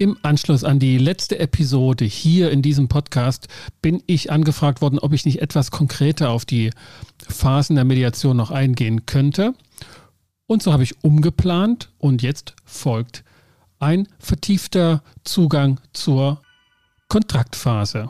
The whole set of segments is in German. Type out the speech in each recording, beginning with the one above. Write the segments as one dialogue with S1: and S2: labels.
S1: Im Anschluss an die letzte Episode hier in diesem Podcast bin ich angefragt worden, ob ich nicht etwas konkreter auf die Phasen der Mediation noch eingehen könnte. Und so habe ich umgeplant und jetzt folgt ein vertiefter Zugang zur Kontraktphase.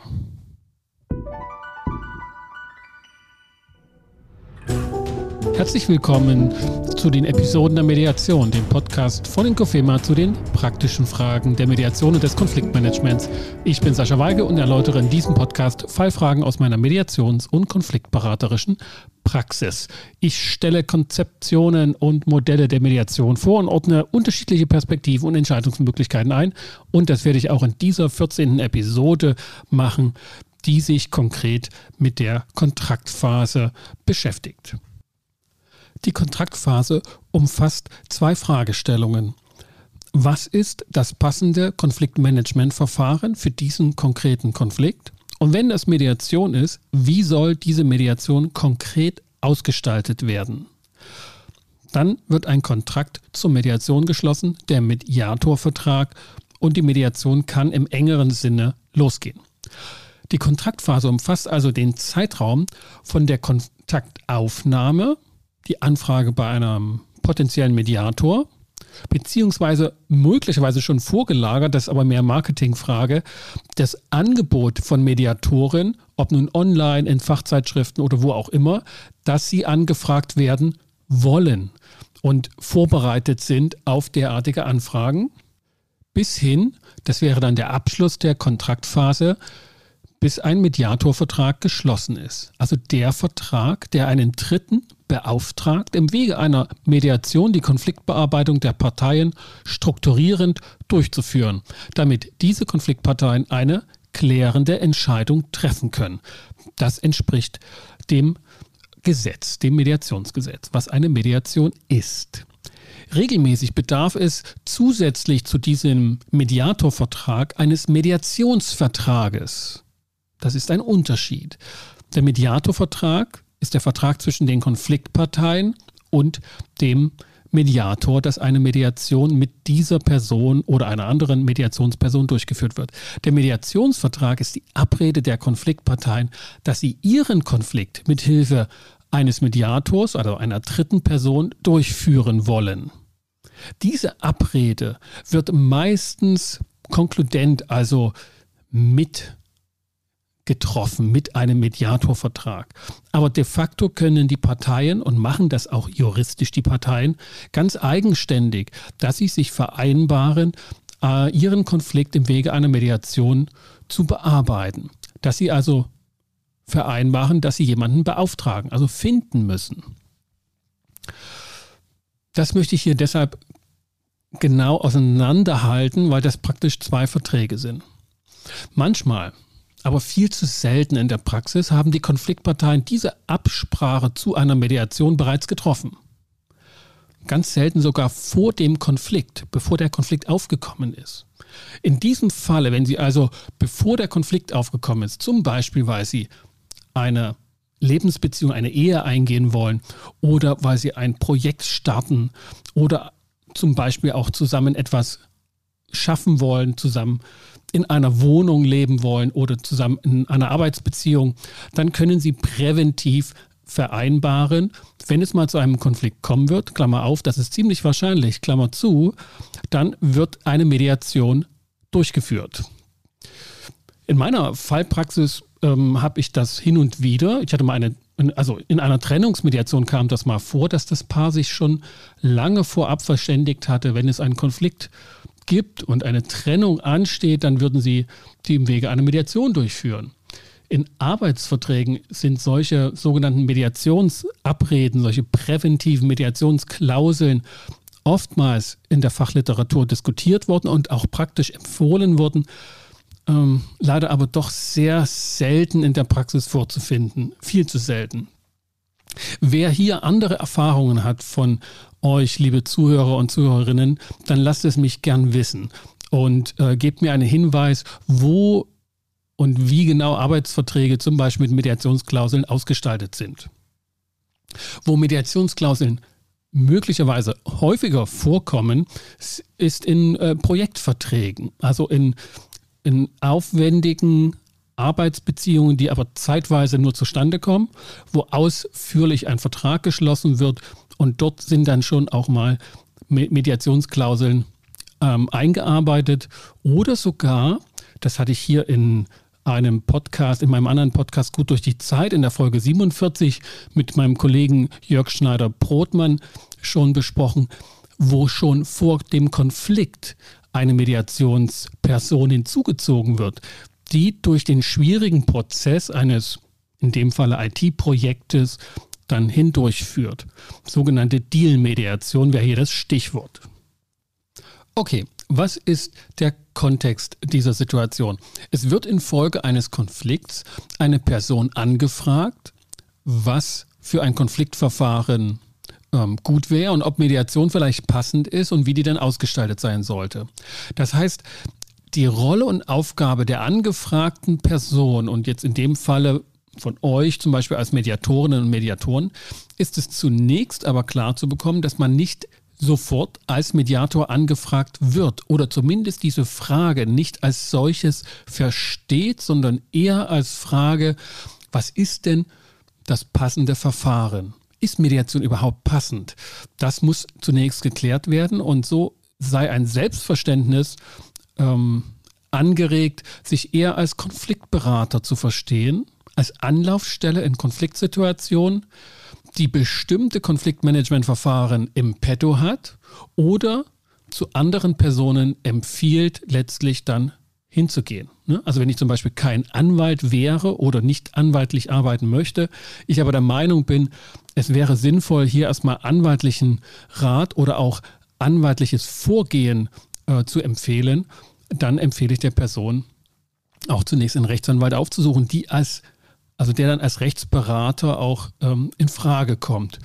S1: Herzlich willkommen zu den Episoden der Mediation, dem Podcast von Inkofema zu den praktischen Fragen der Mediation und des Konfliktmanagements. Ich bin Sascha Weige und erläutere in diesem Podcast Fallfragen aus meiner Mediations- und konfliktberaterischen Praxis. Ich stelle Konzeptionen und Modelle der Mediation vor und ordne unterschiedliche Perspektiven und Entscheidungsmöglichkeiten ein. Und das werde ich auch in dieser 14. Episode machen, die sich konkret mit der Kontraktphase beschäftigt. Die Kontraktphase umfasst zwei Fragestellungen. Was ist das passende Konfliktmanagementverfahren für diesen konkreten Konflikt? Und wenn das Mediation ist, wie soll diese Mediation konkret ausgestaltet werden? Dann wird ein Kontrakt zur Mediation geschlossen, der Mediatorvertrag, und die Mediation kann im engeren Sinne losgehen. Die Kontraktphase umfasst also den Zeitraum von der Kontaktaufnahme die Anfrage bei einem potenziellen Mediator, beziehungsweise möglicherweise schon vorgelagert, das ist aber mehr Marketingfrage, das Angebot von Mediatoren, ob nun online, in Fachzeitschriften oder wo auch immer, dass sie angefragt werden wollen und vorbereitet sind auf derartige Anfragen, bis hin, das wäre dann der Abschluss der Kontraktphase, bis ein Mediatorvertrag geschlossen ist. Also der Vertrag, der einen Dritten beauftragt, im Wege einer Mediation die Konfliktbearbeitung der Parteien strukturierend durchzuführen, damit diese Konfliktparteien eine klärende Entscheidung treffen können. Das entspricht dem Gesetz, dem Mediationsgesetz, was eine Mediation ist. Regelmäßig bedarf es zusätzlich zu diesem Mediatorvertrag eines Mediationsvertrages. Das ist ein Unterschied. Der Mediatorvertrag ist der Vertrag zwischen den Konfliktparteien und dem Mediator, dass eine Mediation mit dieser Person oder einer anderen Mediationsperson durchgeführt wird. Der Mediationsvertrag ist die Abrede der Konfliktparteien, dass sie ihren Konflikt mit Hilfe eines Mediators, also einer dritten Person, durchführen wollen. Diese Abrede wird meistens konkludent, also mit getroffen mit einem Mediatorvertrag. Aber de facto können die Parteien und machen das auch juristisch die Parteien ganz eigenständig, dass sie sich vereinbaren, äh, ihren Konflikt im Wege einer Mediation zu bearbeiten. Dass sie also vereinbaren, dass sie jemanden beauftragen, also finden müssen. Das möchte ich hier deshalb genau auseinanderhalten, weil das praktisch zwei Verträge sind. Manchmal aber viel zu selten in der Praxis haben die Konfliktparteien diese Absprache zu einer Mediation bereits getroffen. Ganz selten sogar vor dem Konflikt, bevor der Konflikt aufgekommen ist. In diesem Falle, wenn Sie also, bevor der Konflikt aufgekommen ist, zum Beispiel, weil Sie eine Lebensbeziehung, eine Ehe eingehen wollen oder weil Sie ein Projekt starten oder zum Beispiel auch zusammen etwas schaffen wollen, zusammen in einer Wohnung leben wollen oder zusammen in einer Arbeitsbeziehung, dann können Sie präventiv vereinbaren, wenn es mal zu einem Konflikt kommen wird, Klammer auf, das ist ziemlich wahrscheinlich, Klammer zu, dann wird eine Mediation durchgeführt. In meiner Fallpraxis ähm, habe ich das hin und wieder. Ich hatte mal eine, also in einer Trennungsmediation kam das mal vor, dass das Paar sich schon lange vorab verständigt hatte, wenn es einen Konflikt gibt und eine Trennung ansteht, dann würden sie die im Wege einer Mediation durchführen. In Arbeitsverträgen sind solche sogenannten Mediationsabreden, solche präventiven Mediationsklauseln oftmals in der Fachliteratur diskutiert worden und auch praktisch empfohlen worden, ähm, leider aber doch sehr selten in der Praxis vorzufinden, viel zu selten. Wer hier andere Erfahrungen hat von euch, liebe Zuhörer und Zuhörerinnen, dann lasst es mich gern wissen und äh, gebt mir einen Hinweis, wo und wie genau Arbeitsverträge zum Beispiel mit Mediationsklauseln ausgestaltet sind. Wo Mediationsklauseln möglicherweise häufiger vorkommen, ist in äh, Projektverträgen, also in, in aufwendigen Arbeitsbeziehungen, die aber zeitweise nur zustande kommen, wo ausführlich ein Vertrag geschlossen wird und dort sind dann schon auch mal Mediationsklauseln ähm, eingearbeitet oder sogar, das hatte ich hier in einem Podcast, in meinem anderen Podcast Gut durch die Zeit, in der Folge 47 mit meinem Kollegen Jörg Schneider-Brotmann schon besprochen, wo schon vor dem Konflikt eine Mediationsperson hinzugezogen wird, die durch den schwierigen Prozess eines, in dem Falle IT-Projektes, dann hindurchführt. Sogenannte Deal-Mediation wäre hier das Stichwort. Okay, was ist der Kontext dieser Situation? Es wird infolge eines Konflikts eine Person angefragt, was für ein Konfliktverfahren ähm, gut wäre und ob Mediation vielleicht passend ist und wie die dann ausgestaltet sein sollte. Das heißt, die Rolle und Aufgabe der angefragten Person und jetzt in dem Falle von euch zum Beispiel als Mediatorinnen und Mediatoren ist es zunächst aber klar zu bekommen, dass man nicht sofort als Mediator angefragt wird oder zumindest diese Frage nicht als solches versteht, sondern eher als Frage, was ist denn das passende Verfahren? Ist Mediation überhaupt passend? Das muss zunächst geklärt werden und so sei ein Selbstverständnis ähm, angeregt, sich eher als Konfliktberater zu verstehen, als Anlaufstelle in Konfliktsituationen, die bestimmte Konfliktmanagementverfahren im Petto hat oder zu anderen Personen empfiehlt, letztlich dann hinzugehen. Ne? Also wenn ich zum Beispiel kein Anwalt wäre oder nicht anwaltlich arbeiten möchte, ich aber der Meinung bin, es wäre sinnvoll, hier erstmal anwaltlichen Rat oder auch anwaltliches Vorgehen äh, zu empfehlen, dann empfehle ich der Person auch zunächst einen Rechtsanwalt aufzusuchen, die als also der dann als Rechtsberater auch ähm, in Frage kommt.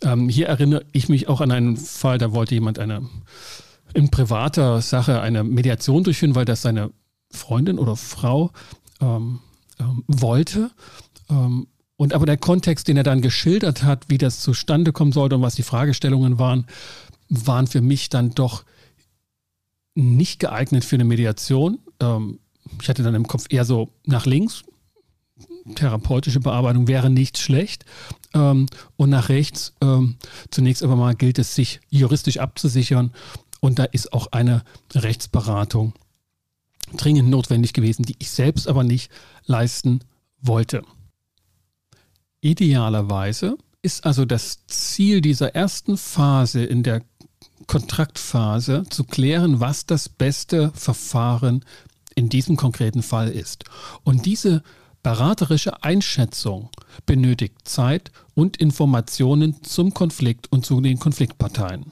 S1: Ähm, hier erinnere ich mich auch an einen Fall, da wollte jemand eine in privater Sache eine Mediation durchführen, weil das seine Freundin oder Frau ähm, ähm wollte. Ähm, und aber der Kontext, den er dann geschildert hat, wie das zustande kommen sollte und was die Fragestellungen waren, waren für mich dann doch nicht geeignet für eine Mediation. Ähm, ich hatte dann im Kopf eher so nach links, therapeutische Bearbeitung wäre nicht schlecht. Ähm, und nach rechts, ähm, zunächst aber mal gilt es, sich juristisch abzusichern. Und da ist auch eine Rechtsberatung dringend notwendig gewesen, die ich selbst aber nicht leisten wollte. Idealerweise ist also das Ziel dieser ersten Phase in der Kontraktphase zu klären, was das beste Verfahren in diesem konkreten Fall ist. Und diese Beraterische Einschätzung benötigt Zeit und Informationen zum Konflikt und zu den Konfliktparteien.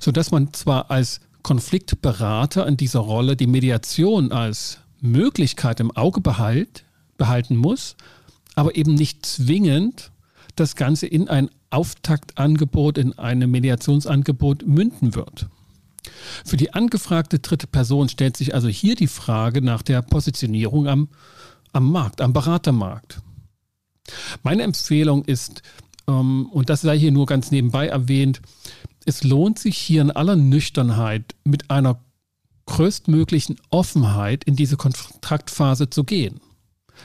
S1: Sodass man zwar als Konfliktberater in dieser Rolle die Mediation als Möglichkeit im Auge behalt, behalten muss, aber eben nicht zwingend das Ganze in ein Auftaktangebot, in ein Mediationsangebot münden wird. Für die angefragte dritte Person stellt sich also hier die Frage nach der Positionierung am am Markt, am Beratermarkt. Meine Empfehlung ist, ähm, und das sei hier nur ganz nebenbei erwähnt, es lohnt sich hier in aller Nüchternheit mit einer größtmöglichen Offenheit in diese Kontraktphase zu gehen,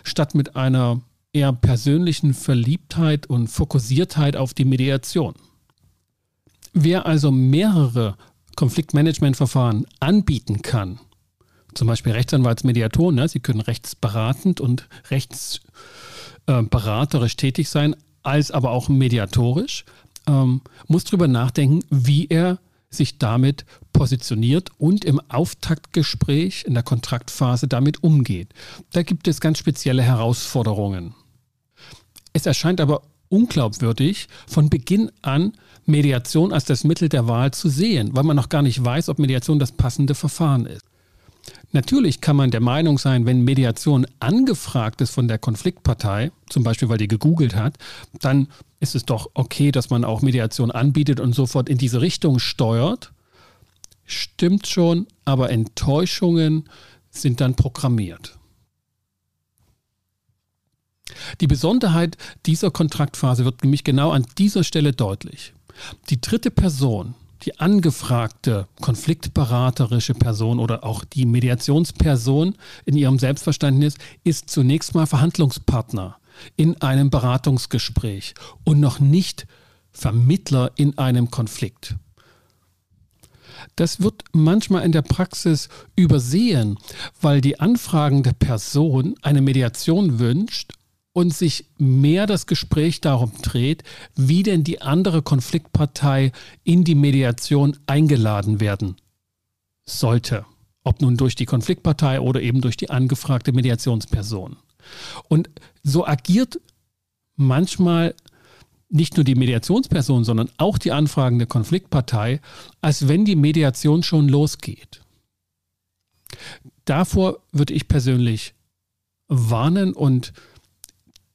S1: statt mit einer eher persönlichen Verliebtheit und Fokussiertheit auf die Mediation. Wer also mehrere Konfliktmanagementverfahren anbieten kann, zum Beispiel Rechtsanwaltsmediatoren, ne? sie können rechtsberatend und rechtsberaterisch äh, tätig sein, als aber auch mediatorisch, ähm, muss darüber nachdenken, wie er sich damit positioniert und im Auftaktgespräch in der Kontraktphase damit umgeht. Da gibt es ganz spezielle Herausforderungen. Es erscheint aber unglaubwürdig, von Beginn an Mediation als das Mittel der Wahl zu sehen, weil man noch gar nicht weiß, ob Mediation das passende Verfahren ist. Natürlich kann man der Meinung sein, wenn Mediation angefragt ist von der Konfliktpartei, zum Beispiel weil die gegoogelt hat, dann ist es doch okay, dass man auch Mediation anbietet und sofort in diese Richtung steuert. Stimmt schon, aber Enttäuschungen sind dann programmiert. Die Besonderheit dieser Kontraktphase wird nämlich genau an dieser Stelle deutlich. Die dritte Person, die angefragte konfliktberaterische Person oder auch die Mediationsperson in ihrem Selbstverständnis ist zunächst mal Verhandlungspartner in einem Beratungsgespräch und noch nicht Vermittler in einem Konflikt. Das wird manchmal in der Praxis übersehen, weil die anfragende Person eine Mediation wünscht und sich mehr das Gespräch darum dreht, wie denn die andere Konfliktpartei in die Mediation eingeladen werden sollte. Ob nun durch die Konfliktpartei oder eben durch die angefragte Mediationsperson. Und so agiert manchmal nicht nur die Mediationsperson, sondern auch die anfragende Konfliktpartei, als wenn die Mediation schon losgeht. Davor würde ich persönlich warnen und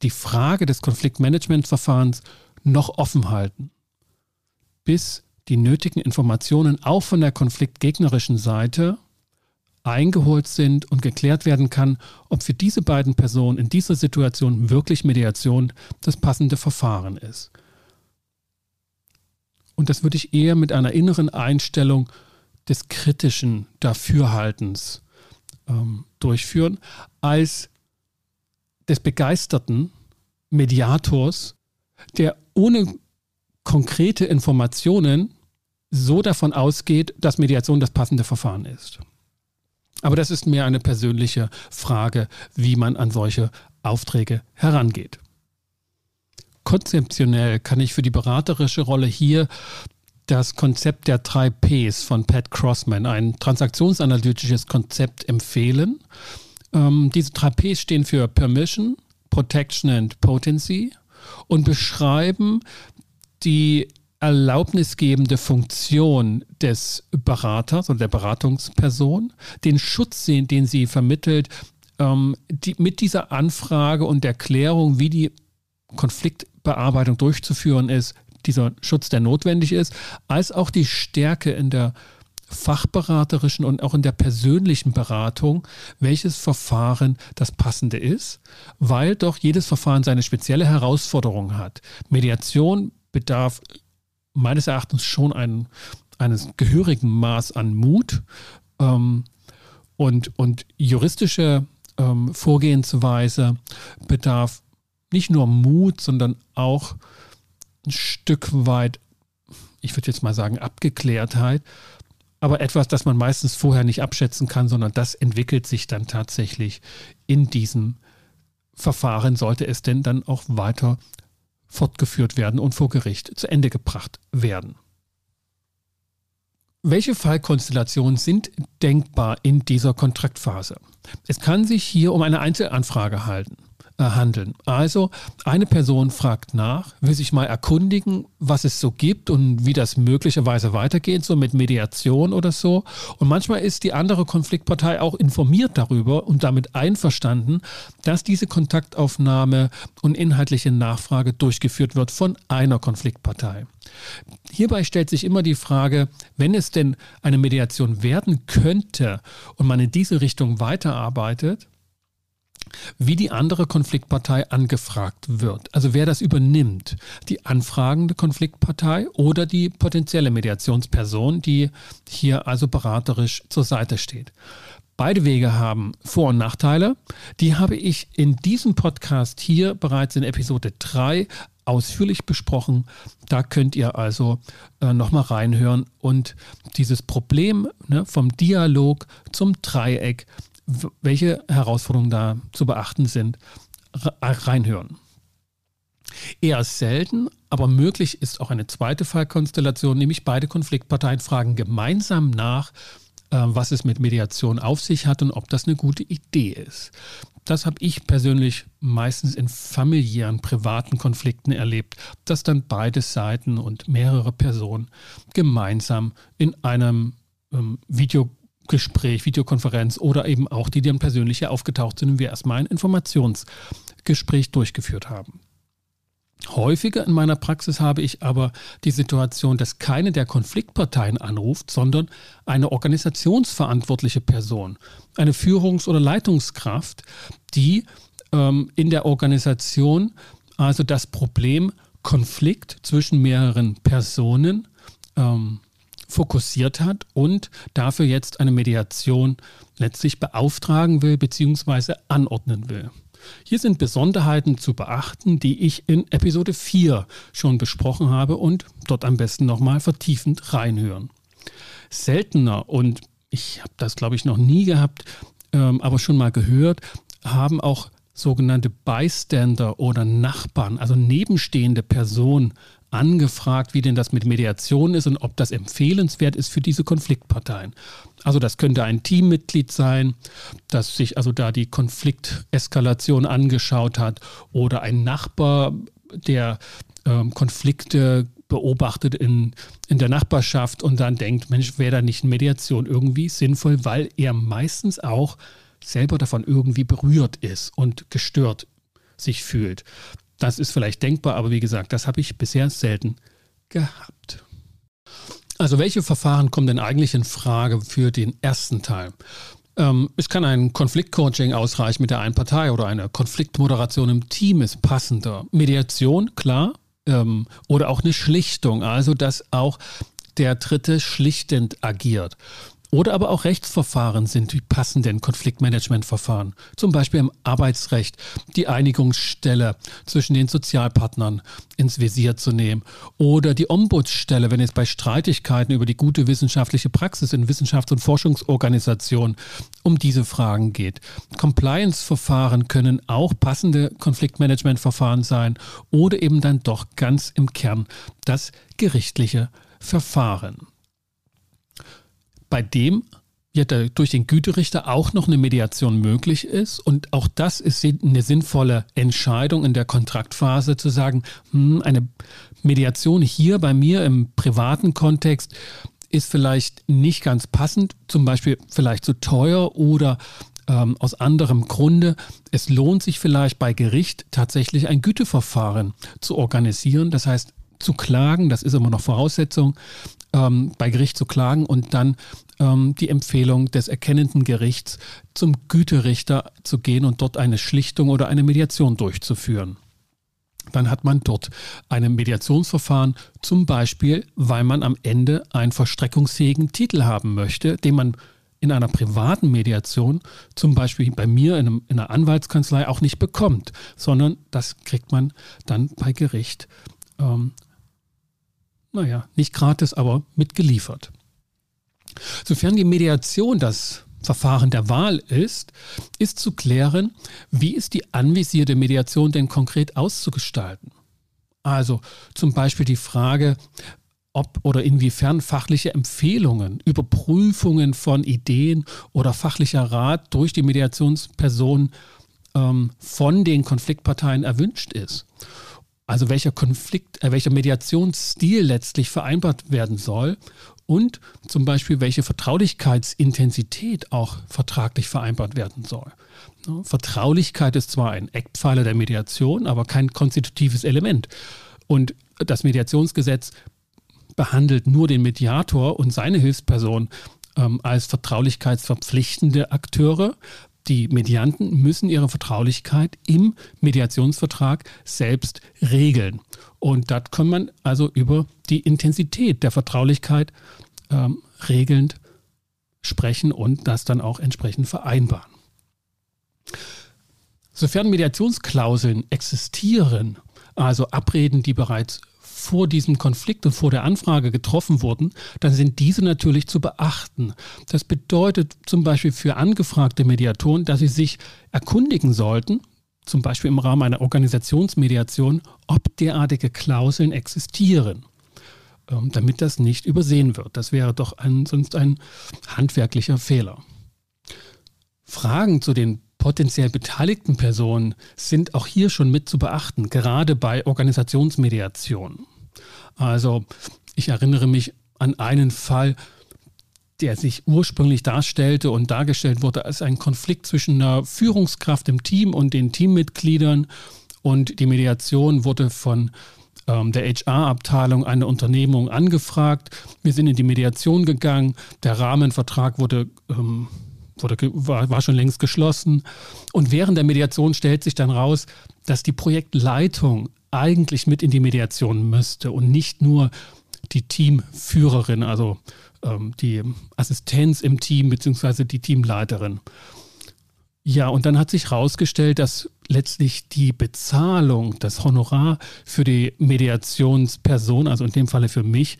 S1: die Frage des Konfliktmanagementverfahrens noch offen halten, bis die nötigen Informationen auch von der konfliktgegnerischen Seite eingeholt sind und geklärt werden kann, ob für diese beiden Personen in dieser Situation wirklich Mediation das passende Verfahren ist. Und das würde ich eher mit einer inneren Einstellung des kritischen Dafürhaltens ähm, durchführen, als des begeisterten Mediators, der ohne konkrete Informationen so davon ausgeht, dass Mediation das passende Verfahren ist. Aber das ist mehr eine persönliche Frage, wie man an solche Aufträge herangeht. Konzeptionell kann ich für die beraterische Rolle hier das Konzept der drei Ps von Pat Crossman, ein transaktionsanalytisches Konzept, empfehlen. Ähm, diese drei stehen für Permission, Protection and Potency und beschreiben die erlaubnisgebende Funktion des Beraters oder der Beratungsperson, den Schutz, den sie vermittelt, ähm, die, mit dieser Anfrage und Erklärung, wie die Konfliktbearbeitung durchzuführen ist, dieser Schutz, der notwendig ist, als auch die Stärke in der fachberaterischen und auch in der persönlichen Beratung, welches Verfahren das passende ist, weil doch jedes Verfahren seine spezielle Herausforderung hat. Mediation bedarf meines Erachtens schon ein, eines gehörigen Maß an Mut ähm, und, und juristische ähm, Vorgehensweise bedarf nicht nur Mut, sondern auch ein Stück weit, ich würde jetzt mal sagen, Abgeklärtheit, aber etwas, das man meistens vorher nicht abschätzen kann, sondern das entwickelt sich dann tatsächlich in diesem Verfahren, sollte es denn dann auch weiter fortgeführt werden und vor Gericht zu Ende gebracht werden. Welche Fallkonstellationen sind denkbar in dieser Kontraktphase? Es kann sich hier um eine Einzelanfrage halten. Äh, handeln. Also eine Person fragt nach, will sich mal erkundigen, was es so gibt und wie das möglicherweise weitergeht, so mit Mediation oder so. Und manchmal ist die andere Konfliktpartei auch informiert darüber und damit einverstanden, dass diese Kontaktaufnahme und inhaltliche Nachfrage durchgeführt wird von einer Konfliktpartei. Hierbei stellt sich immer die Frage, wenn es denn eine Mediation werden könnte und man in diese Richtung weiterarbeitet, wie die andere Konfliktpartei angefragt wird. Also wer das übernimmt, die anfragende Konfliktpartei oder die potenzielle Mediationsperson, die hier also beraterisch zur Seite steht. Beide Wege haben Vor- und Nachteile. Die habe ich in diesem Podcast hier bereits in Episode 3 ausführlich besprochen. Da könnt ihr also äh, nochmal reinhören und dieses Problem ne, vom Dialog zum Dreieck welche Herausforderungen da zu beachten sind, reinhören. Eher selten, aber möglich ist auch eine zweite Fallkonstellation, nämlich beide Konfliktparteien fragen gemeinsam nach, äh, was es mit Mediation auf sich hat und ob das eine gute Idee ist. Das habe ich persönlich meistens in familiären, privaten Konflikten erlebt, dass dann beide Seiten und mehrere Personen gemeinsam in einem ähm, Video Gespräch, Videokonferenz oder eben auch die, die dann persönlich aufgetaucht sind und wir erstmal ein Informationsgespräch durchgeführt haben. Häufiger in meiner Praxis habe ich aber die Situation, dass keine der Konfliktparteien anruft, sondern eine organisationsverantwortliche Person, eine Führungs- oder Leitungskraft, die ähm, in der Organisation also das Problem Konflikt zwischen mehreren Personen ähm, fokussiert hat und dafür jetzt eine Mediation letztlich beauftragen will bzw. anordnen will. Hier sind Besonderheiten zu beachten, die ich in Episode 4 schon besprochen habe und dort am besten nochmal vertiefend reinhören. Seltener und ich habe das glaube ich noch nie gehabt, ähm, aber schon mal gehört, haben auch sogenannte Bystander oder Nachbarn, also nebenstehende Personen angefragt, wie denn das mit Mediation ist und ob das empfehlenswert ist für diese Konfliktparteien. Also das könnte ein Teammitglied sein, das sich also da die Konflikteskalation angeschaut hat oder ein Nachbar, der ähm, Konflikte beobachtet in, in der Nachbarschaft und dann denkt, Mensch, wäre da nicht Mediation irgendwie sinnvoll, weil er meistens auch selber davon irgendwie berührt ist und gestört sich fühlt. Das ist vielleicht denkbar, aber wie gesagt, das habe ich bisher selten gehabt. Also welche Verfahren kommen denn eigentlich in Frage für den ersten Teil? Ähm, es kann ein Konfliktcoaching ausreichen mit der einen Partei oder eine Konfliktmoderation im Team ist passender. Mediation, klar, ähm, oder auch eine Schlichtung, also dass auch der Dritte schlichtend agiert. Oder aber auch Rechtsverfahren sind die passenden Konfliktmanagementverfahren. Zum Beispiel im Arbeitsrecht die Einigungsstelle zwischen den Sozialpartnern ins Visier zu nehmen. Oder die Ombudsstelle, wenn es bei Streitigkeiten über die gute wissenschaftliche Praxis in Wissenschafts- und Forschungsorganisationen um diese Fragen geht. Compliance-Verfahren können auch passende Konfliktmanagementverfahren sein oder eben dann doch ganz im Kern das gerichtliche Verfahren bei dem ja, durch den Güterichter auch noch eine Mediation möglich ist. Und auch das ist eine sinnvolle Entscheidung in der Kontraktphase zu sagen, hm, eine Mediation hier bei mir im privaten Kontext ist vielleicht nicht ganz passend, zum Beispiel vielleicht zu teuer oder ähm, aus anderem Grunde. Es lohnt sich vielleicht bei Gericht tatsächlich ein Güteverfahren zu organisieren. Das heißt, zu klagen, das ist immer noch Voraussetzung, ähm, bei Gericht zu klagen und dann ähm, die Empfehlung des erkennenden Gerichts zum Güterichter zu gehen und dort eine Schlichtung oder eine Mediation durchzuführen. Dann hat man dort ein Mediationsverfahren, zum Beispiel, weil man am Ende einen verstreckungsfähigen Titel haben möchte, den man in einer privaten Mediation, zum Beispiel bei mir in, einem, in einer Anwaltskanzlei, auch nicht bekommt, sondern das kriegt man dann bei Gericht ähm, naja, nicht gratis, aber mitgeliefert. Sofern die Mediation das Verfahren der Wahl ist, ist zu klären, wie ist die anvisierte Mediation denn konkret auszugestalten. Also zum Beispiel die Frage, ob oder inwiefern fachliche Empfehlungen, Überprüfungen von Ideen oder fachlicher Rat durch die Mediationsperson ähm, von den Konfliktparteien erwünscht ist also welcher Konflikt, äh, welcher Mediationsstil letztlich vereinbart werden soll und zum Beispiel welche Vertraulichkeitsintensität auch vertraglich vereinbart werden soll. Vertraulichkeit ist zwar ein Eckpfeiler der Mediation, aber kein konstitutives Element. Und das Mediationsgesetz behandelt nur den Mediator und seine Hilfsperson ähm, als vertraulichkeitsverpflichtende Akteure, die Medianten müssen ihre Vertraulichkeit im Mediationsvertrag selbst regeln. Und das kann man also über die Intensität der Vertraulichkeit ähm, regelnd sprechen und das dann auch entsprechend vereinbaren. Sofern Mediationsklauseln existieren, also Abreden, die bereits vor diesem Konflikt und vor der Anfrage getroffen wurden, dann sind diese natürlich zu beachten. Das bedeutet zum Beispiel für angefragte Mediatoren, dass sie sich erkundigen sollten, zum Beispiel im Rahmen einer Organisationsmediation, ob derartige Klauseln existieren, ähm, damit das nicht übersehen wird. Das wäre doch ein, sonst ein handwerklicher Fehler. Fragen zu den potenziell beteiligten Personen sind auch hier schon mit zu beachten, gerade bei Organisationsmediation. Also ich erinnere mich an einen Fall, der sich ursprünglich darstellte und dargestellt wurde als ein Konflikt zwischen einer Führungskraft im Team und den Teammitgliedern. Und die Mediation wurde von ähm, der HR-Abteilung einer Unternehmung angefragt. Wir sind in die Mediation gegangen. Der Rahmenvertrag wurde, ähm, wurde war, war schon längst geschlossen. Und während der Mediation stellt sich dann raus, dass die Projektleitung eigentlich mit in die Mediation müsste und nicht nur die Teamführerin, also ähm, die Assistenz im Team beziehungsweise die Teamleiterin. Ja, und dann hat sich herausgestellt, dass letztlich die Bezahlung, das Honorar für die Mediationsperson, also in dem Falle für mich,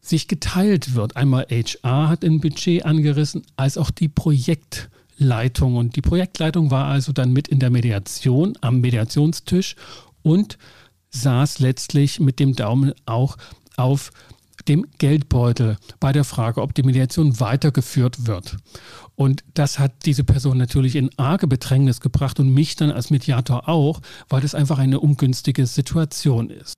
S1: sich geteilt wird. Einmal HR hat ein Budget angerissen, als auch die Projektleitung. Und die Projektleitung war also dann mit in der Mediation am Mediationstisch und saß letztlich mit dem Daumen auch auf dem Geldbeutel bei der Frage, ob die Mediation weitergeführt wird. Und das hat diese Person natürlich in arge Bedrängnis gebracht und mich dann als Mediator auch, weil das einfach eine ungünstige Situation ist.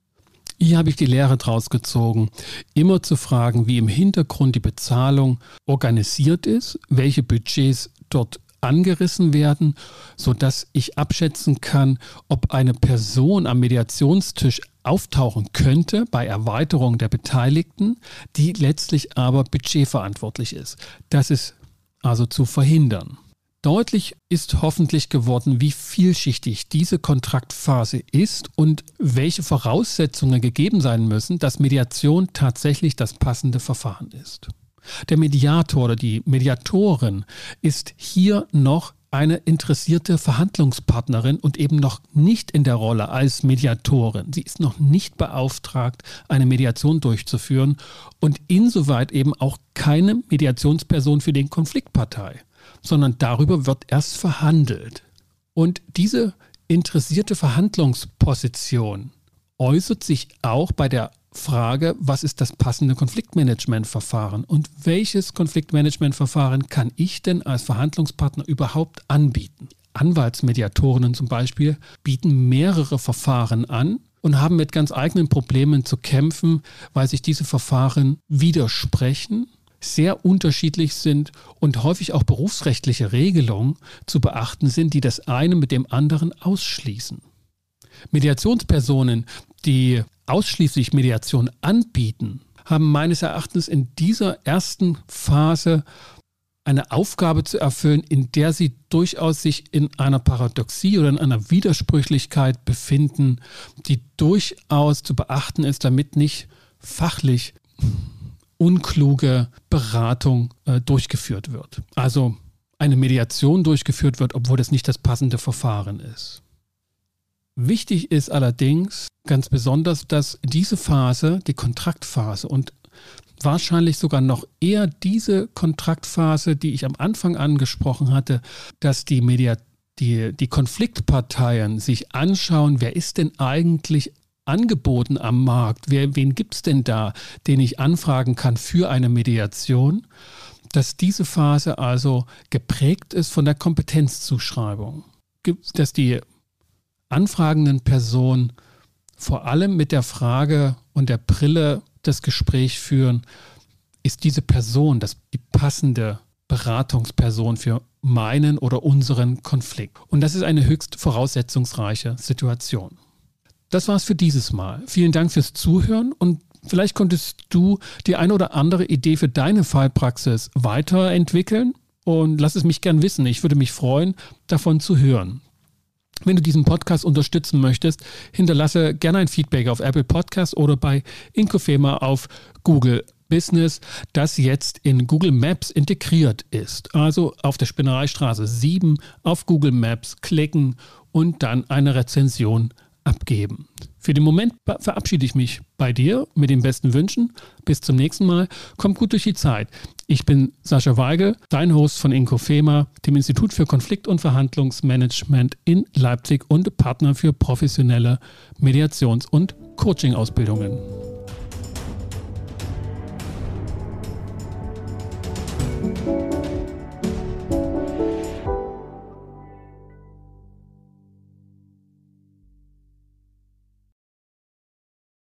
S1: Hier habe ich die Lehre draus gezogen, immer zu fragen, wie im Hintergrund die Bezahlung organisiert ist, welche Budgets dort angerissen werden, sodass ich abschätzen kann, ob eine Person am Mediationstisch auftauchen könnte bei Erweiterung der Beteiligten, die letztlich aber budgetverantwortlich ist. Das ist also zu verhindern. Deutlich ist hoffentlich geworden, wie vielschichtig diese Kontraktphase ist und welche Voraussetzungen gegeben sein müssen, dass Mediation tatsächlich das passende Verfahren ist. Der Mediator oder die Mediatorin ist hier noch eine interessierte Verhandlungspartnerin und eben noch nicht in der Rolle als Mediatorin. Sie ist noch nicht beauftragt, eine Mediation durchzuführen und insoweit eben auch keine Mediationsperson für den Konfliktpartei, sondern darüber wird erst verhandelt. Und diese interessierte Verhandlungsposition äußert sich auch bei der Frage, was ist das passende Konfliktmanagementverfahren und welches Konfliktmanagementverfahren kann ich denn als Verhandlungspartner überhaupt anbieten? Anwaltsmediatorinnen zum Beispiel bieten mehrere Verfahren an und haben mit ganz eigenen Problemen zu kämpfen, weil sich diese Verfahren widersprechen, sehr unterschiedlich sind und häufig auch berufsrechtliche Regelungen zu beachten sind, die das eine mit dem anderen ausschließen. Mediationspersonen, die ausschließlich Mediation anbieten, haben meines Erachtens in dieser ersten Phase eine Aufgabe zu erfüllen, in der sie durchaus sich in einer Paradoxie oder in einer Widersprüchlichkeit befinden, die durchaus zu beachten ist, damit nicht fachlich unkluge Beratung äh, durchgeführt wird. Also eine Mediation durchgeführt wird, obwohl das nicht das passende Verfahren ist. Wichtig ist allerdings ganz besonders, dass diese Phase, die Kontraktphase und wahrscheinlich sogar noch eher diese Kontraktphase, die ich am Anfang angesprochen hatte, dass die Media die, die Konfliktparteien sich anschauen, wer ist denn eigentlich angeboten am Markt, wer, wen gibt es denn da, den ich anfragen kann für eine Mediation, dass diese Phase also geprägt ist von der Kompetenzzuschreibung. Dass die anfragenden Person vor allem mit der Frage und der Brille das Gespräch führen, ist diese Person das, die passende Beratungsperson für meinen oder unseren Konflikt. Und das ist eine höchst voraussetzungsreiche Situation. Das war's für dieses Mal. Vielen Dank fürs Zuhören und vielleicht konntest du die eine oder andere Idee für deine Fallpraxis weiterentwickeln und lass es mich gern wissen. Ich würde mich freuen, davon zu hören. Wenn du diesen Podcast unterstützen möchtest, hinterlasse gerne ein Feedback auf Apple Podcast oder bei Inkofema auf Google Business, das jetzt in Google Maps integriert ist. Also auf der Spinnereistraße 7 auf Google Maps klicken und dann eine Rezension abgeben. Für den Moment verabschiede ich mich bei dir mit den besten Wünschen. Bis zum nächsten Mal. Kommt gut durch die Zeit. Ich bin Sascha Weigel, dein Host von Incofema, dem Institut für Konflikt- und Verhandlungsmanagement in Leipzig und Partner für professionelle Mediations- und Coaching-Ausbildungen. Musik